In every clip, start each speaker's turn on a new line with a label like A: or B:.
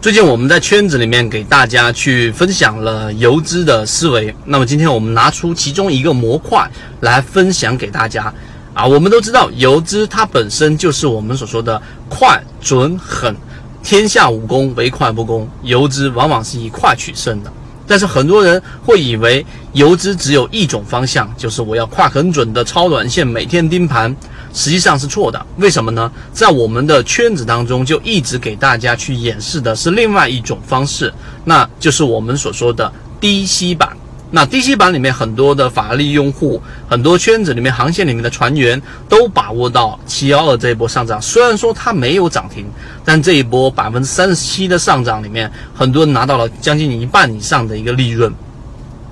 A: 最近我们在圈子里面给大家去分享了游资的思维，那么今天我们拿出其中一个模块来分享给大家。啊，我们都知道游资它本身就是我们所说的快、准、狠，天下武功唯快不攻，游资往往是以快取胜的。但是很多人会以为游资只有一种方向，就是我要快很准的超短线，每天盯盘。实际上是错的，为什么呢？在我们的圈子当中，就一直给大家去演示的是另外一种方式，那就是我们所说的低吸板。那低吸板里面很多的法拉利用户，很多圈子里面航线里面的船员都把握到七幺二这一波上涨。虽然说它没有涨停，但这一波百分之三十七的上涨里面，很多人拿到了将近一半以上的一个利润。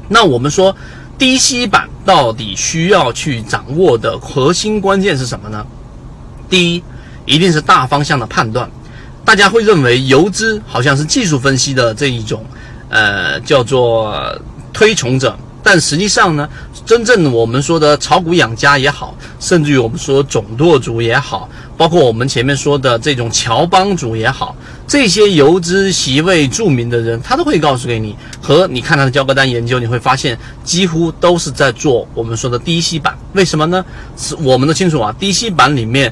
A: 那我们说。低吸板到底需要去掌握的核心关键是什么呢？第一，一定是大方向的判断。大家会认为游资好像是技术分析的这一种，呃，叫做推崇者。但实际上呢，真正我们说的炒股养家也好，甚至于我们说总舵主也好，包括我们前面说的这种乔帮主也好，这些游资席位著名的人，他都会告诉给你，和你看他的交割单研究，你会发现几乎都是在做我们说的低吸板。为什么呢？是我们都清楚啊，低吸板里面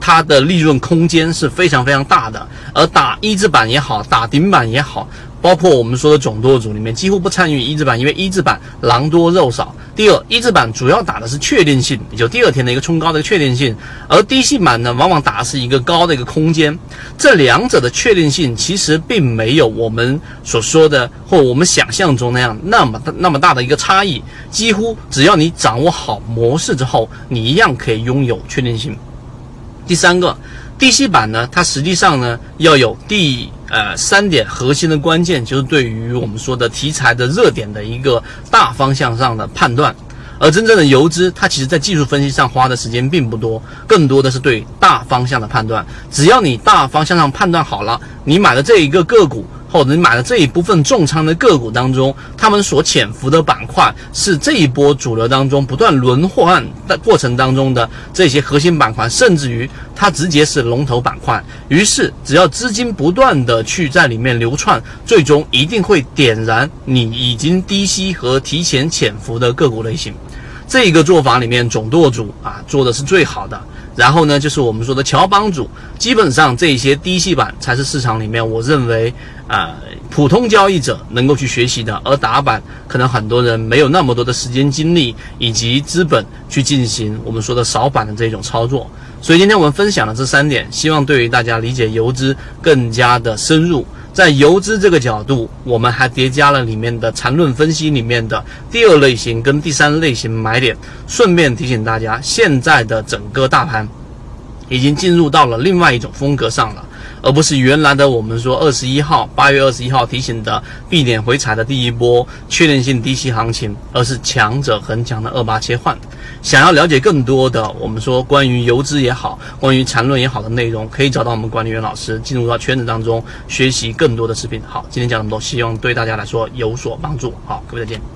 A: 它的利润空间是非常非常大的，而打一字板也好，打顶板也好。包括我们说的总舵组里面几乎不参与一字板，因为一字板狼多肉少。第二，一字板主要打的是确定性，也就第二天的一个冲高的确定性，而低吸板呢，往往打的是一个高的一个空间。这两者的确定性其实并没有我们所说的或我们想象中那样那么大那么大的一个差异。几乎只要你掌握好模式之后，你一样可以拥有确定性。第三个。低吸板呢，它实际上呢要有第呃三点核心的关键，就是对于我们说的题材的热点的一个大方向上的判断。而真正的游资，它其实在技术分析上花的时间并不多，更多的是对大方向的判断。只要你大方向上判断好了，你买的这一个个股。或者你买的这一部分重仓的个股当中，他们所潜伏的板块是这一波主流当中不断轮换的过程当中的这些核心板块，甚至于它直接是龙头板块。于是，只要资金不断的去在里面流窜，最终一定会点燃你已经低吸和提前潜伏的个股类型。这一个做法里面，总舵主啊做的是最好的。然后呢，就是我们说的乔帮主，基本上这些低系板才是市场里面我认为啊普通交易者能够去学习的，而打板可能很多人没有那么多的时间精力以及资本去进行我们说的扫板的这种操作。所以今天我们分享的这三点，希望对于大家理解游资更加的深入。在游资这个角度，我们还叠加了里面的缠论分析里面的第二类型跟第三类型买点。顺便提醒大家，现在的整个大盘已经进入到了另外一种风格上了。而不是原来的我们说二十一号八月二十一号提醒的避点回踩的第一波确定性低吸行情，而是强者恒强的二八切换。想要了解更多的我们说关于游资也好，关于缠论也好的内容，可以找到我们管理员老师，进入到圈子当中学习更多的视频。好，今天讲这么多，希望对大家来说有所帮助。好，各位再见。